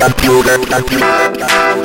computer, computer,